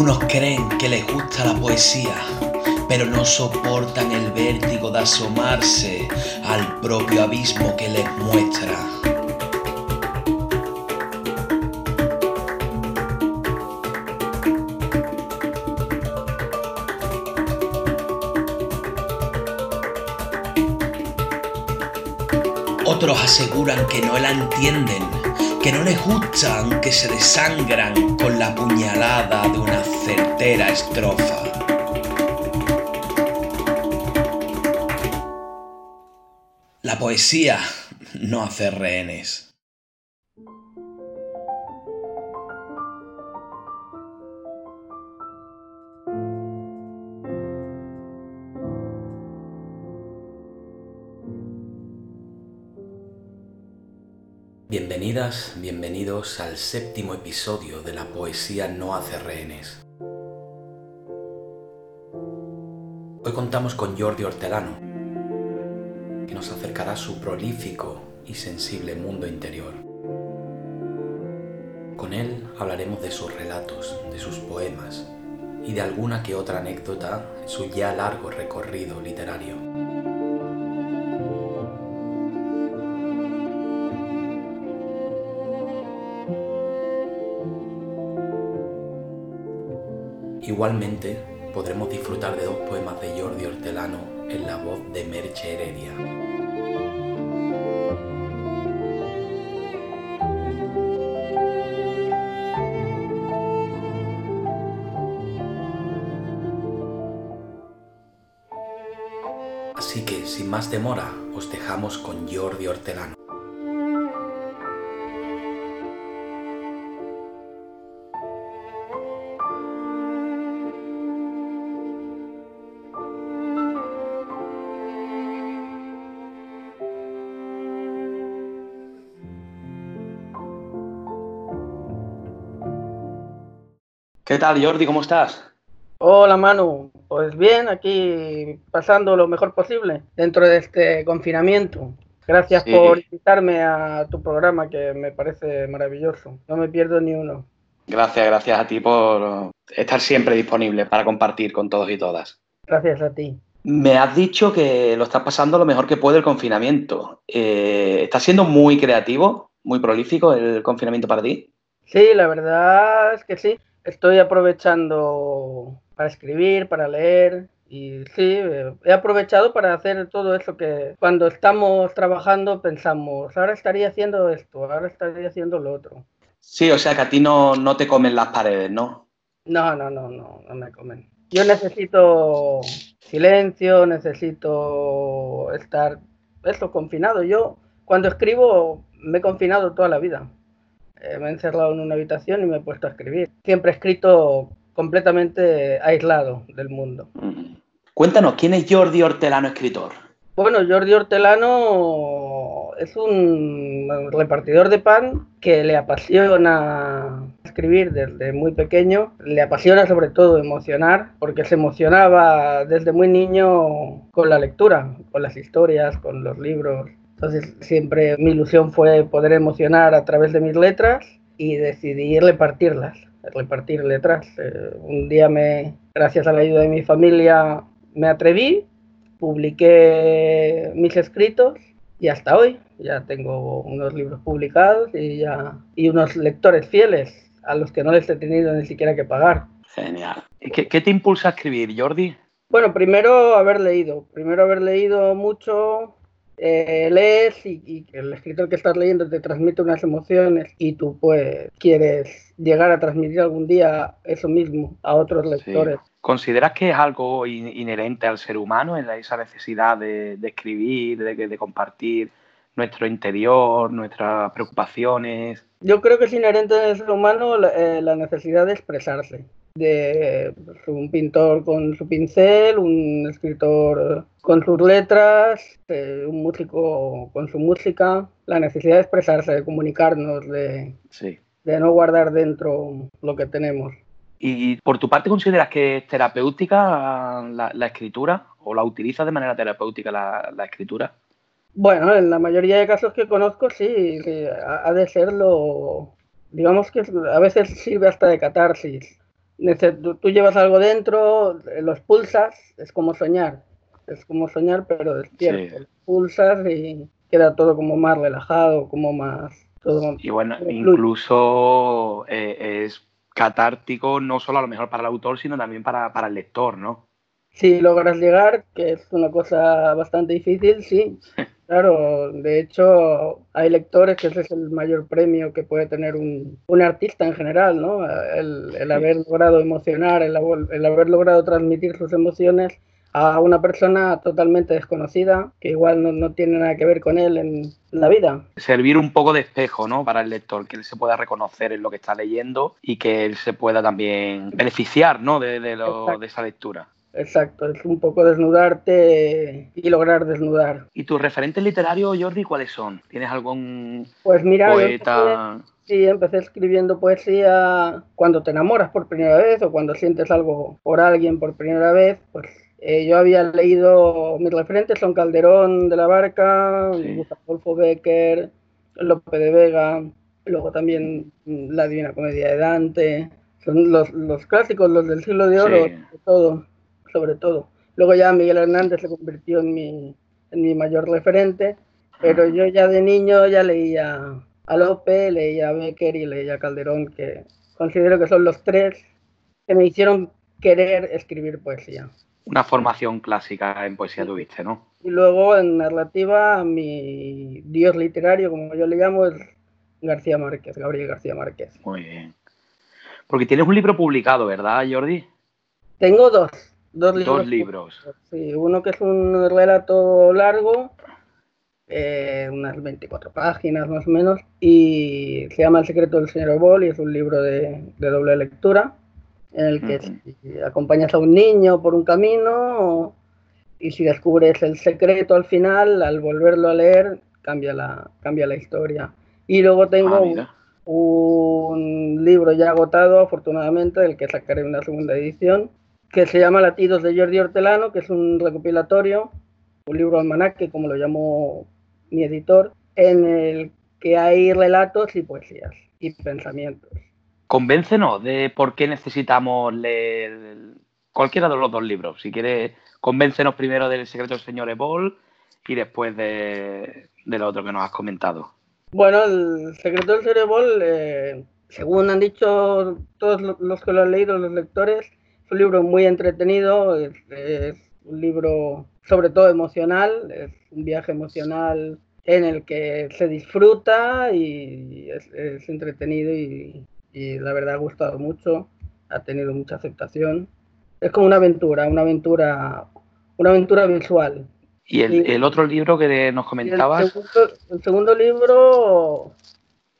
Unos creen que les gusta la poesía, pero no soportan el vértigo de asomarse al propio abismo que les muestra. Otros aseguran que no la entienden, que no les gustan, que se desangran con la puñalada de una certera estrofa. La poesía no hace rehenes. Bienvenidas, bienvenidos al séptimo episodio de La poesía no hace rehenes. Hoy contamos con Jordi Hortelano, que nos acercará su prolífico y sensible mundo interior. Con él hablaremos de sus relatos, de sus poemas y de alguna que otra anécdota en su ya largo recorrido literario. Igualmente, podremos disfrutar de dos poemas de Jordi Hortelano en la voz de Merche Heredia. Así que, sin más demora, os dejamos con Jordi Hortelano. ¿Qué tal, Jordi? ¿Cómo estás? Hola, Manu. Pues bien, aquí pasando lo mejor posible dentro de este confinamiento. Gracias por invitarme a tu programa, que me parece maravilloso. No me pierdo ni uno. Gracias, gracias a ti por estar siempre disponible para compartir con todos y todas. Gracias a ti. Me has dicho que lo estás pasando lo mejor que puede el confinamiento. Eh, ¿Estás siendo muy creativo, muy prolífico el confinamiento para ti? Sí, la verdad es que sí estoy aprovechando para escribir, para leer y sí, he aprovechado para hacer todo eso que cuando estamos trabajando pensamos, ahora estaría haciendo esto, ahora estaría haciendo lo otro. Sí, o sea que a ti no, no te comen las paredes, ¿no? No, no, no, no, no me comen. Yo necesito silencio, necesito estar, eso, confinado. Yo cuando escribo me he confinado toda la vida. Eh, me he encerrado en una habitación y me he puesto a escribir. Siempre he escrito completamente aislado del mundo. Cuéntanos, ¿quién es Jordi Hortelano, escritor? Bueno, Jordi Hortelano es un repartidor de pan que le apasiona escribir desde muy pequeño, le apasiona sobre todo emocionar, porque se emocionaba desde muy niño con la lectura, con las historias, con los libros. Entonces siempre mi ilusión fue poder emocionar a través de mis letras y decidí repartirlas, repartir letras. Eh, un día me, gracias a la ayuda de mi familia, me atreví, publiqué mis escritos y hasta hoy ya tengo unos libros publicados y ya y unos lectores fieles a los que no les he tenido ni siquiera que pagar. Genial. ¿Qué, qué te impulsa a escribir, Jordi? Bueno, primero haber leído, primero haber leído mucho, eh, lees y, el escritor que estás leyendo te transmite unas emociones y tú pues quieres llegar a transmitir algún día eso mismo a otros lectores. ¿Consideras que es algo inherente al ser humano, esa necesidad de, escribir, de, compartir nuestro interior, nuestras preocupaciones? Yo creo que es inherente al ser humano la eh, necesidad de expresarse de pues, un pintor con su pincel, un escritor con sus letras, eh, un músico con su música, la necesidad de expresarse, de comunicarnos, de, de no guardar dentro lo que tenemos. ¿Y por tu parte consideras que es terapéutica la, escritura o la utilizas de manera terapéutica la, escritura? Bueno, en la mayoría de casos que conozco sí, ha de serlo, digamos que a veces sirve hasta de catarsis tú llevas algo dentro, lo expulsas, es como soñar, es como soñar pero despierto, pulsas y queda todo como más relajado, como más... Todo y bueno, incluso eh, es catártico no solo a lo mejor para el autor, sino también para, para el lector, ¿no? Si logras llegar, que es una cosa bastante difícil, sí. Claro, de hecho hay lectores que ese es el mayor premio que puede tener un, un artista en general, ¿no? El, el haber logrado emocionar, el, el, haber logrado transmitir sus emociones a una persona totalmente desconocida, que igual no, no, tiene nada que ver con él en la vida. Servir un poco de espejo, ¿no? Para el lector, que él se pueda reconocer en lo que está leyendo y que él se pueda también beneficiar, ¿no? De, de, lo, de esa lectura. Exacto, es un poco desnudarte y lograr desnudar. ¿Y tus referentes literarios, Jordi, cuáles son? ¿Tienes algún pues mira, poeta? Empecé, sí, empecé escribiendo poesía cuando te enamoras por primera vez o cuando sientes algo por alguien por primera vez. Pues eh, yo había leído, mis referentes son Calderón de la Barca, sí. Adolfo Becker, Lope de Vega, luego también La Divina Comedia de Dante. Son los, los clásicos, los del siglo de oro, sí. todo sobre todo. Luego ya Miguel Hernández se convirtió en mi, en mi mayor referente, pero yo ya de niño ya leía a Lope, leía a Becker y leía a Calderón, que considero que son los tres que me hicieron querer escribir poesía. Una formación clásica en poesía tuviste, ¿no? Y luego en narrativa, mi dios literario, como yo le llamo, es García Márquez, Gabriel García Márquez. Muy bien. Porque tienes un libro publicado, ¿verdad, Jordi? Tengo dos. Dos libros. Dos libros. Sí, uno que es un relato largo, eh, unas 24 páginas más o menos, y se llama El secreto del señor Bol y es un libro de, de doble lectura, en el que uh -huh. acompañas a un niño por un camino y si descubres el secreto al final, al volverlo a leer, cambia la, cambia la historia. Y luego tengo ah, un, un libro ya agotado, afortunadamente, del que sacaré una segunda edición, que se llama Latidos de Jordi Hortelano, que es un recopilatorio, un libro almanaque, como lo llamó mi editor, en el que hay relatos y poesías y pensamientos. Convéncenos de por qué necesitamos leer cualquiera de los dos libros. Si quieres, convéncenos primero del secreto del señor Ebol y después de, del otro que nos has comentado. Bueno, el secreto del señor Ebol, eh, según han dicho todos los que lo han leído, los lectores, un libro muy entretenido, es, es, un libro sobre todo emocional, es un viaje emocional en el que se disfruta y es, es entretenido y, y, la verdad ha gustado mucho, ha tenido mucha aceptación. Es como una aventura, una aventura, una aventura visual. ¿Y el, y, el otro libro que nos comentabas? El segundo, el segundo libro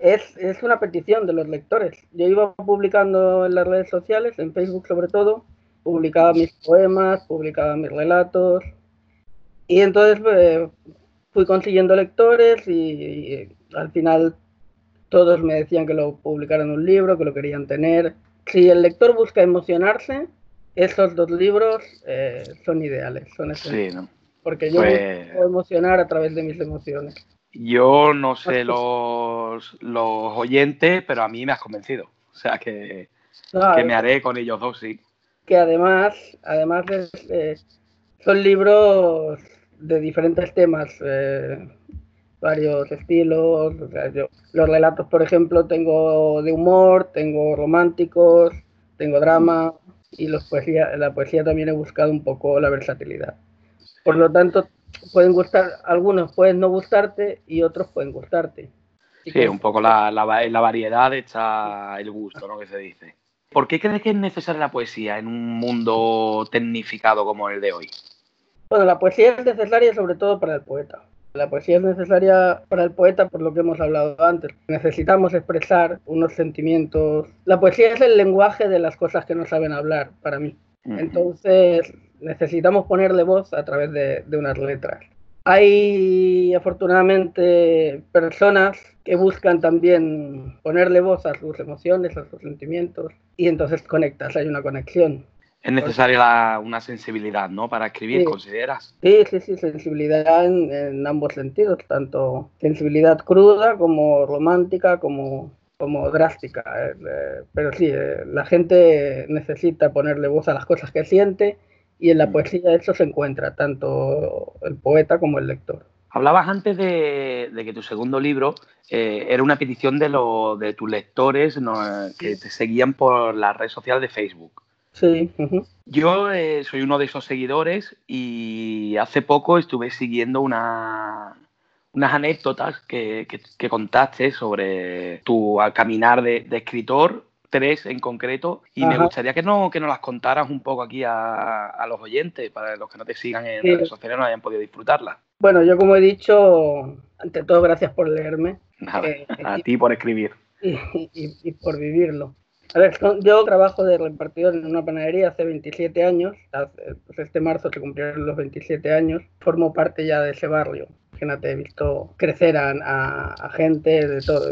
es, es, una petición de los lectores. Yo iba publicando en las redes sociales, en Facebook sobre todo, publicaba mis poemas, publicaba mis relatos, y entonces eh, fui consiguiendo lectores y, y, al final todos me decían que lo publicara en un libro, que lo querían tener. Si el lector busca emocionarse, esos dos libros eh, son ideales, son sí, ¿no? porque yo pues... puedo emocionar a través de mis emociones. Yo no sé los, los oyentes, pero a mí me has convencido. O sea que, no, que me haré con ellos dos, sí. Que además, además de, eh, son libros de diferentes temas, eh, varios estilos. O sea, yo, los relatos, por ejemplo, tengo de humor, tengo románticos, tengo drama y los poesía, la poesía también he buscado un poco la versatilidad. Por lo tanto, pueden gustar, algunos pueden no gustarte y otros pueden gustarte. Sí, sí un poco la, la, la, variedad está el gusto, ¿no? Que se dice. ¿Por qué crees que es necesaria la poesía en un mundo tecnificado como el de hoy? Bueno, la poesía es necesaria sobre todo para el poeta. La poesía es necesaria para el poeta por lo que hemos hablado antes. Necesitamos expresar unos sentimientos. La poesía es el lenguaje de las cosas que no saben hablar, para mí. Uh -huh. Entonces, necesitamos ponerle voz a través de, de, unas letras. Hay afortunadamente personas que buscan también ponerle voz a sus emociones, a sus sentimientos, y entonces conectas, hay una conexión. Es necesaria la, una sensibilidad, ¿no? Para escribir, sí. ¿consideras? Sí, sí, sí, sensibilidad en, en, ambos sentidos, tanto sensibilidad cruda como romántica, como como drástica. Eh, pero sí, eh, la gente necesita ponerle voz a las cosas que siente y en la mm. poesía eso se encuentra, tanto el poeta como el lector. Hablabas antes de, que tu segundo libro eh, era una petición de, de tus lectores que te seguían por la red social de Facebook. Sí. Yo eh, soy uno de esos seguidores y hace poco estuve siguiendo una, unas anécdotas que, contaste sobre tu caminar de, escritor, tres en concreto, y me gustaría que, no, que nos las contaras un poco aquí a, los oyentes, para los que no te sigan en redes sociales no hayan podido disfrutarlas. Bueno, yo como he dicho, ante todo gracias por leerme. Eh, a ti por escribir. Y, por vivirlo. A ver, yo trabajo de repartidor en una panadería hace 27 años. Pues este marzo se cumplieron los 27 años. Formo parte ya de ese barrio. Imagínate, he visto crecer a, gente de todo.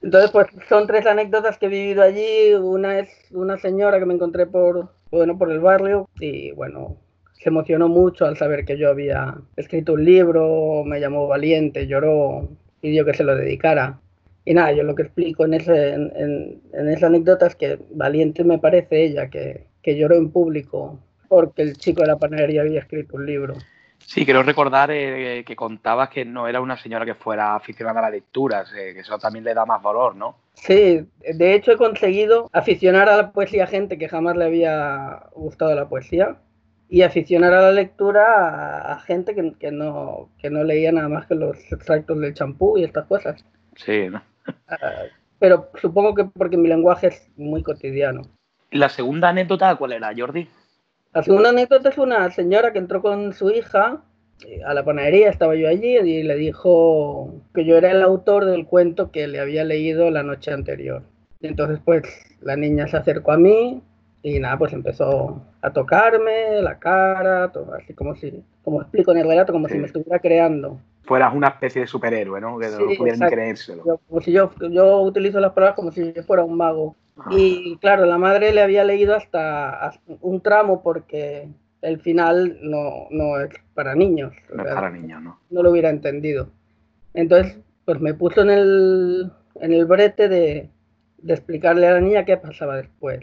Entonces, pues son tres anécdotas que he vivido allí. Una es una señora que me encontré por, bueno, por el barrio y bueno, se emocionó mucho al saber que yo había escrito un libro, me llamó valiente, lloró, pidió que se lo dedicara. Y nada, yo lo que explico en, ese, en, esa anécdota es que valiente me parece ella, que, lloró en público porque el chico de la panadería había escrito un libro. Sí, quiero recordar eh, que contabas que no era una señora que fuera aficionada a la lectura, que eso también le da más valor, ¿no? Sí, de hecho he conseguido aficionar a la poesía a gente que jamás le había gustado la poesía y aficionar a la lectura a, gente que, no, que no leía nada más que los extractos del champú y estas cosas. Sí, ¿no? Ah, pero supongo que porque mi lenguaje es muy cotidiano. ¿Y la segunda anécdota cuál era, Jordi? La segunda anécdota es una señora que entró con su hija eh, a la panadería, estaba yo allí y le dijo que yo era el autor del cuento que le había leído la noche anterior. Entonces pues la niña se acercó a mí, y nada, pues empezó a tocarme la cara, todo, así como si, como explico en el relato, como si me estuviera creando. Fueras una especie de superhéroe, ¿no? Que no pudieran creérselo. como si yo, yo utilizo las palabras como si yo fuera un mago. Y claro, la madre le había leído hasta, un tramo porque el final no, no es para niños. No es para niños, ¿no? No lo hubiera entendido. Entonces, pues me puso en el, en el brete de, de explicarle a la niña qué pasaba después.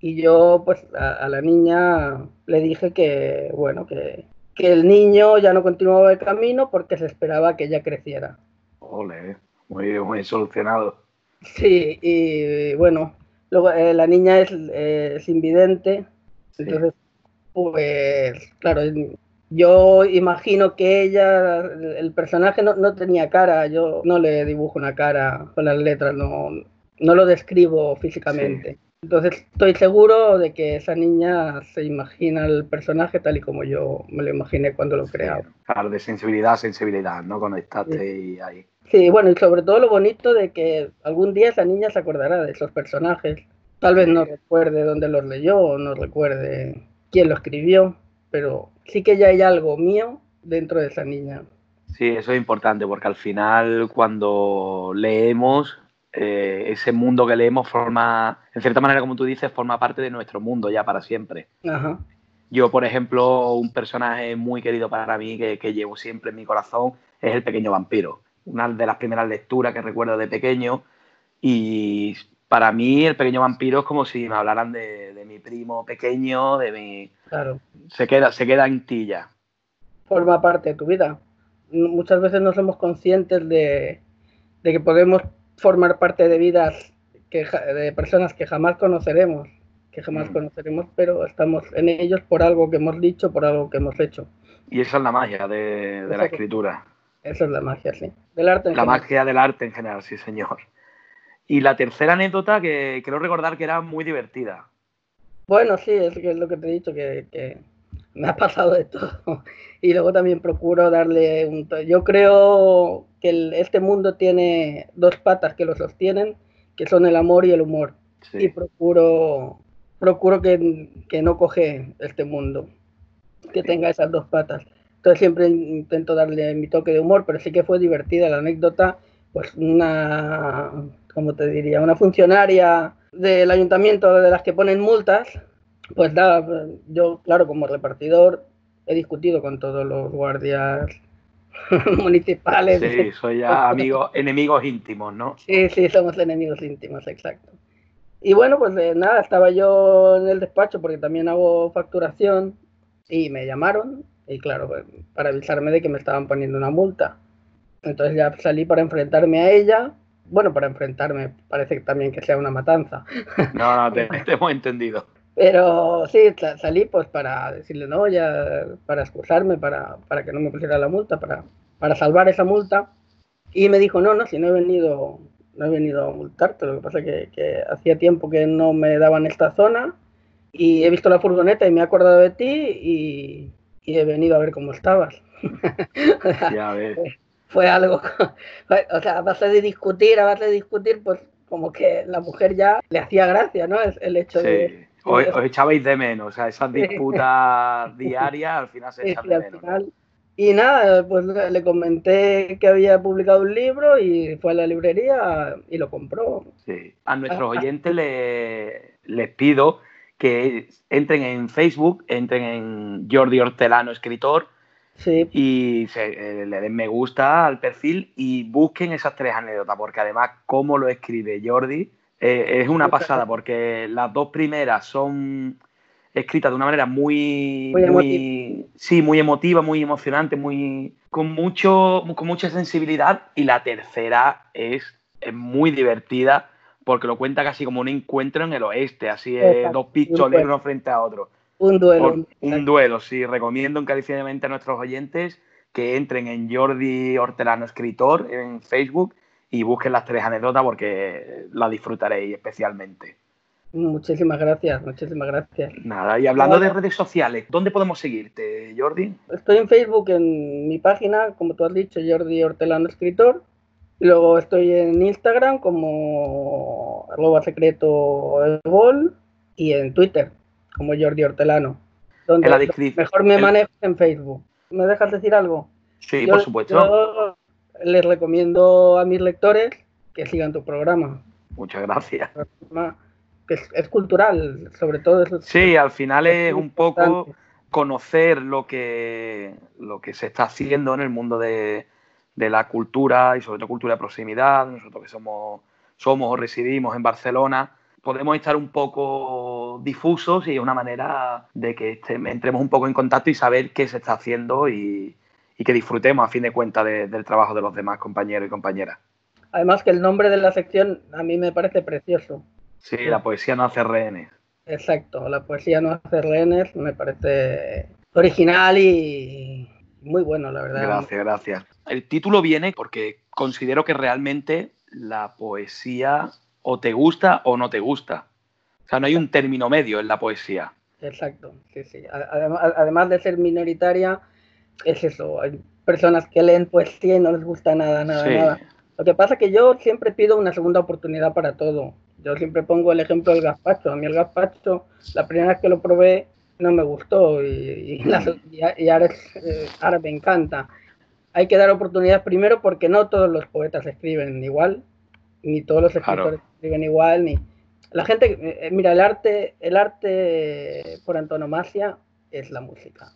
Y yo, pues, a, la niña le dije que, bueno, que, el niño ya no continuaba el camino porque se esperaba que ella creciera. Ole, muy, muy solucionado. Sí, y bueno, luego eh, la niña es, invidente, entonces, pues, claro, yo imagino que ella, el personaje no, no, tenía cara, yo no le dibujo una cara con las letras, no, no lo describo físicamente. Entonces estoy seguro de que esa niña se imagina el personaje tal y como yo me lo imaginé cuando lo creaba. Claro, de sensibilidad a sensibilidad, ¿no? Conectaste y ahí. Sí, bueno, y sobre todo lo bonito de que algún día esa niña se acordará de esos personajes. Tal vez no recuerde dónde los leyó o no recuerde quién lo escribió, pero sí que ya hay algo mío dentro de esa niña. Sí, eso es importante porque al final cuando leemos eh, ese mundo que leemos forma, en cierta manera, como tú dices, forma parte de nuestro mundo ya para siempre. Yo, por ejemplo, un personaje muy querido para mí que, llevo siempre en mi corazón es el pequeño vampiro. Una de las primeras lecturas que recuerdo de pequeño y para mí el pequeño vampiro es como si me hablaran de, mi primo pequeño, de mi... Claro. Se queda, se queda en ti ya. Forma parte de tu vida. Muchas veces no somos conscientes de, de que podemos formar parte de vidas que, de personas que jamás conoceremos, que jamás mm. conoceremos, pero estamos en ellos por algo que hemos dicho, por algo que hemos hecho. Y esa es la magia de, la escritura. Esa es la magia, sí. Del arte la magia del arte en general, sí, señor. Y la tercera anécdota que quiero recordar que era muy divertida. Bueno, sí, es, lo que te he dicho, que, me ha pasado de todo. Y luego también procuro darle un... Yo creo que este mundo tiene dos patas que lo sostienen, que son el amor y el humor. Y procuro, procuro que, que, no coge este mundo, que tenga esas dos patas. Entonces siempre intento darle mi toque de humor, pero sí que fue divertida la anécdota, pues una, como te diría, una funcionaria del ayuntamiento de las que ponen multas, pues da, yo claro, como repartidor he discutido con todos los guardias municipales. Sí, soy ya amigos, enemigos íntimos, ¿no? Sí, sí, somos enemigos íntimos, exacto. Y bueno, pues eh, nada, estaba yo en el despacho porque también hago facturación y me llamaron y claro, pues, para avisarme de que me estaban poniendo una multa. Entonces ya salí para enfrentarme a ella. Bueno, para enfrentarme, parece también que sea una matanza. No, no, te, hemos entendido. Pero sí, salí pues para decirle no, ya para excusarme, para, para que no me pusiera la multa, para, para salvar esa multa. Y me dijo, no, no, si no he venido, no he venido a multarte, lo que pasa es que, que hacía tiempo que no me daban esta zona y he visto la furgoneta y me he acordado de ti y, y he venido a ver cómo estabas. ya ves. Fue algo, o sea, a base de discutir, a base de discutir, pues como que la mujer ya le hacía gracia, ¿no? El hecho sí. de... Os, os, echabais de menos, o sea, esas disputas diarias al final se echan de menos. Final, y nada, pues le comenté que había publicado un libro y fue a la librería y lo compró. Sí. A nuestros ah, ah. oyentes le, les pido que entren en Facebook, entren en Jordi Hortelano Escritor y se, eh, le den me gusta al perfil y busquen esas tres anécdotas, porque además cómo lo escribe Jordi eh, es una pasada, porque las dos primeras son escritas de una manera muy, muy, sí, muy emotiva, muy emocionante, muy con mucho, con mucha sensibilidad y la tercera es, es muy divertida porque lo cuenta casi como un encuentro en el oeste, así es, dos pistoleros uno frente a otro. Un duelo. un duelo, sí. Recomiendo encarecidamente a nuestros oyentes que entren en Jordi Hortelano Escritor en Facebook y busquen las tres anécdotas porque la disfrutaréis especialmente. Muchísimas gracias, muchísimas gracias. Nada, y hablando de redes sociales, ¿dónde podemos seguirte, Jordi? Estoy en Facebook, en mi página, como tú has dicho, Jordi Hortelano Escritor. Luego estoy en Instagram como arroba secreto y en Twitter como Jordi Hortelano. Donde mejor me manejo en Facebook. ¿Me dejas decir algo? Sí, por supuesto. les recomiendo a mis lectores que sigan tu programa. Muchas gracias. Es, es cultural, sobre todo. Es, sí, al final es, un poco conocer lo que, lo que se está haciendo en el mundo de, de la cultura y sobre todo cultura de proximidad, nosotros que somos, somos o residimos en Barcelona, podemos estar un poco difusos y es una manera de que este, entremos un poco en contacto y saber qué se está haciendo y, que disfrutemos a fin de cuentas del trabajo de los demás compañeros y compañeras. Además que el nombre de la sección a mí me parece precioso. Sí, la poesía no hace rehenes. Exacto, la poesía no hace rehenes, me parece original y muy bueno, la verdad. Gracias, gracias. El título viene porque considero que realmente la poesía o te gusta o no te gusta. O sea, no hay un término medio en la poesía. Exacto, sí, sí. Además, de ser minoritaria, es eso. Hay personas que leen poesía y no les gusta nada, nada, nada. Lo que pasa es que yo siempre pido una segunda oportunidad para todo. Yo siempre pongo el ejemplo del gazpacho. A mí el gazpacho, la primera vez que lo probé, no me gustó y, y, ahora, eh, ahora me encanta hay que dar oportunidades primero porque no todos los poetas escriben igual, ni todos los escritores escriben igual, ni la gente, eh, mira, el arte, el arte por antonomasia es la música.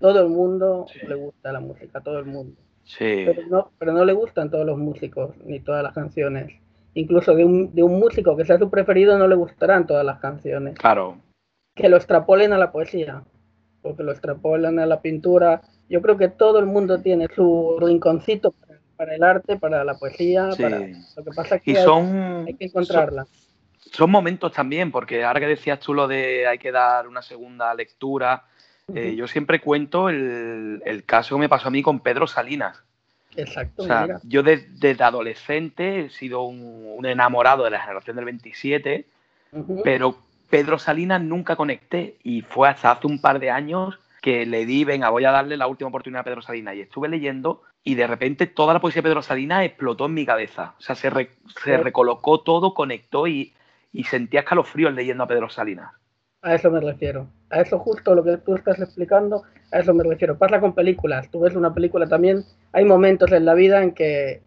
Todo el mundo le gusta la música, todo el mundo. Sí. Pero no, pero no le gustan todos los músicos ni todas las canciones. Incluso de un, de un músico que sea su preferido no le gustarán todas las canciones. Claro. Que lo extrapolen a la poesía, porque lo extrapolan a la pintura, yo creo que todo el mundo tiene su rinconcito para, el arte, para la poesía, para lo que pasa es que hay, que encontrarla. Son, momentos también, porque ahora que decías tú lo de hay que dar una segunda lectura, eh, yo siempre cuento el, caso que me pasó a mí con Pedro Salinas. Exacto. O sea, yo desde, adolescente he sido un, enamorado de la generación del 27, pero Pedro Salinas nunca conecté y fue hasta hace un par de años que le di, venga, voy a darle la última oportunidad a Pedro Salinas. Y estuve leyendo y de repente toda la poesía de Pedro Salinas explotó en mi cabeza. O sea, se, se recolocó todo, conectó y, y sentía escalofríos leyendo a Pedro Salinas. A eso me refiero. A eso justo lo que tú estás explicando, a eso me refiero. Pasa con películas. Tú ves una película también, hay momentos en la vida en que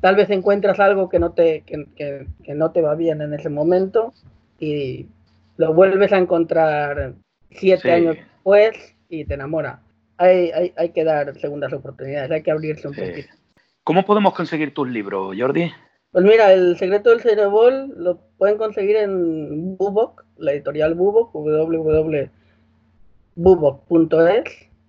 tal vez encuentras algo que no te, que, no te va bien en ese momento y lo vuelves a encontrar siete años después y te enamora. hay, hay, hay, que dar segundas oportunidades, hay que abrirse un poquito. ¿Cómo podemos conseguir tus libros, Jordi? Pues mira, El secreto del cerebol lo pueden conseguir en Bubok, la editorial Bubok, www.bubok.es,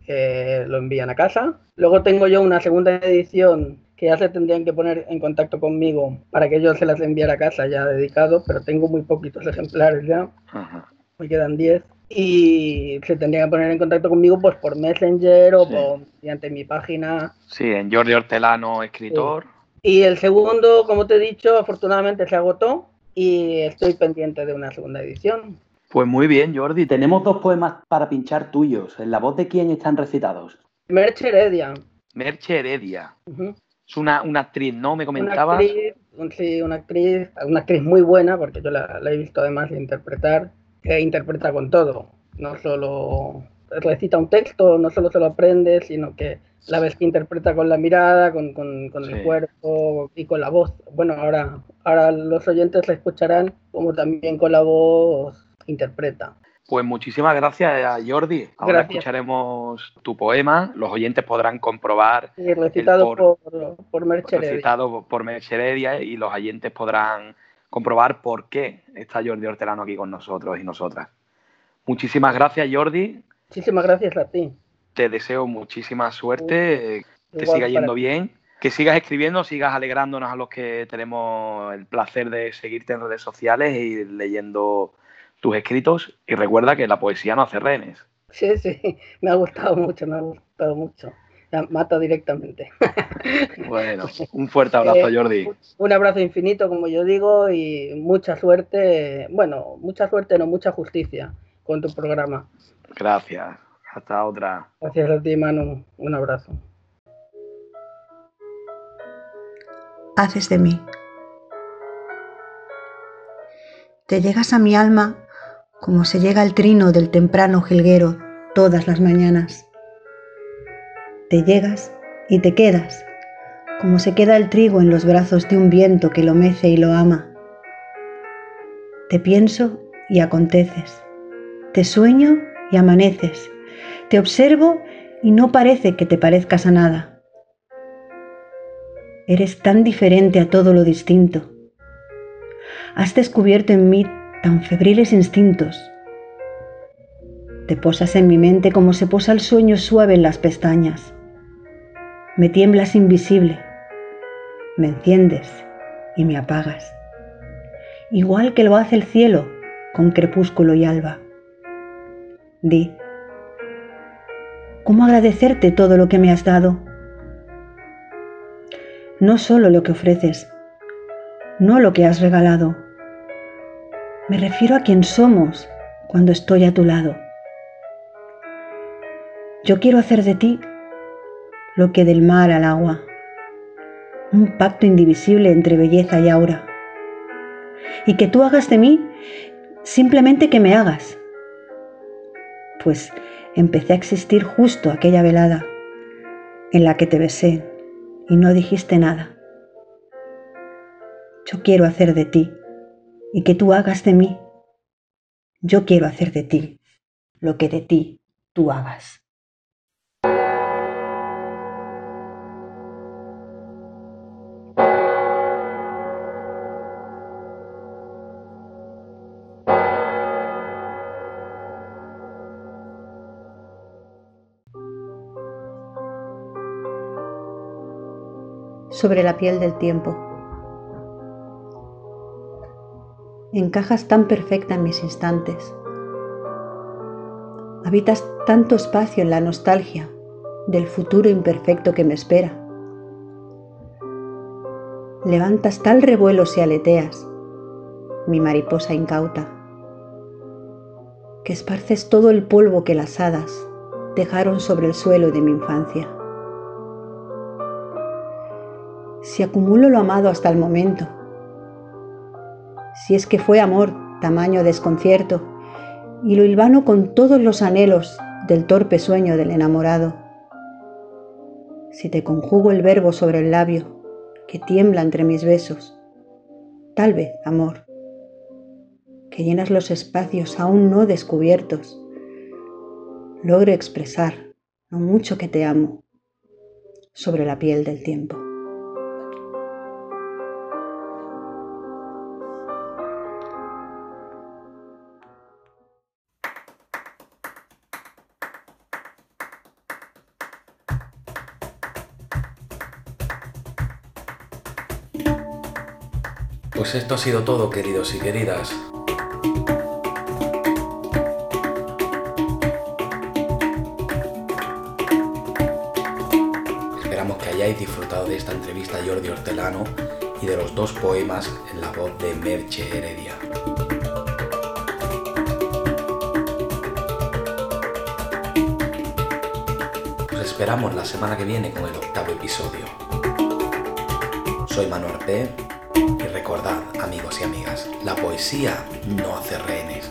que lo envían a casa. Luego tengo yo una segunda edición que ya se tendrían que poner en contacto conmigo para que yo se las enviara a casa ya dedicado, pero tengo muy poquitos ejemplares ya. Me quedan 10 y se tendrían que poner en contacto conmigo pues por Messenger o por, mediante mi página. Sí, en Jordi Hortelano, escritor. Y el segundo, como te he dicho, afortunadamente se agotó y estoy pendiente de una segunda edición. Pues muy bien, Jordi. Tenemos dos poemas para pinchar tuyos. ¿En la voz de quién están recitados? Merche Heredia. Merche Heredia. Es una, actriz, ¿no? Me comentabas. Una actriz, sí, una actriz, una actriz muy buena, porque yo la, he visto además interpretar, que interpreta con todo. No solo recita un texto, no solo se lo aprende, sino que la ves que interpreta con la mirada, con, el cuerpo y con la voz. Bueno, ahora, ahora los oyentes la escucharán como también con la voz interpreta. Pues muchísimas gracias, Jordi. Ahora escucharemos tu poema. Los oyentes podrán comprobar. Sí, recitado por, por, Recitado por Mercedes y los oyentes podrán comprobar por qué está Jordi Hortelano aquí con nosotros y nosotras. Muchísimas gracias, Jordi. Muchísimas gracias a ti. Te deseo muchísima suerte, que siga yendo bien, que sigas escribiendo, sigas alegrándonos a los que tenemos el placer de seguirte en redes sociales y leyendo tus escritos y recuerda que la poesía no hace rehenes. Sí, sí, me ha gustado mucho, me ha gustado mucho. mata directamente. Bueno, un fuerte abrazo, eh, Jordi. Un abrazo infinito, como yo digo, y mucha suerte, bueno, mucha suerte, no, mucha justicia con tu programa. Gracias, hasta otra. Gracias a ti, Manu, un abrazo. Haces de mí. Te llegas a mi alma como se llega al trino del temprano jilguero todas las mañanas. Te llegas y te quedas, como se queda el trigo en los brazos de un viento que lo mece y lo ama. Te pienso y aconteces, te sueño y amaneces, te observo y no parece que te parezcas a nada. Eres tan diferente a todo lo distinto. Has descubierto en mí tan febriles instintos. Te posas en mi mente como se posa el sueño suave en las pestañas. Me tiemblas invisible, me enciendes y me apagas, igual que lo hace el cielo con crepúsculo y alba. Di, ¿cómo agradecerte todo lo que me has dado? No solo lo que ofreces, no lo que has regalado me refiero a quien somos cuando estoy a tu lado. Yo quiero hacer de ti lo que del mar al agua, un pacto indivisible entre belleza y aura. Y que tú hagas de mí simplemente que me hagas. Pues empecé a existir justo aquella velada en la que te besé y no dijiste nada. Yo quiero hacer de ti y que tú hagas de mí. Yo quiero hacer de ti lo que de ti tú hagas. Sobre la piel del tiempo. Encajas tan perfecta en mis instantes. Habitas tanto espacio en la nostalgia del futuro imperfecto que me espera. Levantas tal revuelo si aleteas, mi mariposa incauta, que esparces todo el polvo que las hadas dejaron sobre el suelo de mi infancia. Si acumulo lo amado hasta el momento, si es que fue amor tamaño desconcierto, y lo hilvano con todos los anhelos del torpe sueño del enamorado. Si te conjugo el verbo sobre el labio que tiembla entre mis besos, tal vez, amor, que llenas los espacios aún no descubiertos, logro expresar lo mucho que te amo, sobre la piel del tiempo. Pues esto ha sido todo, queridos y queridas. Esperamos que hayáis disfrutado de esta entrevista a Jordi Hortelano y de los dos poemas en la voz de Merche Heredia. Os esperamos la semana que viene con el octavo episodio. Soy Manuel P. Recordad, amigos y amigas, la poesía no hace rehenes.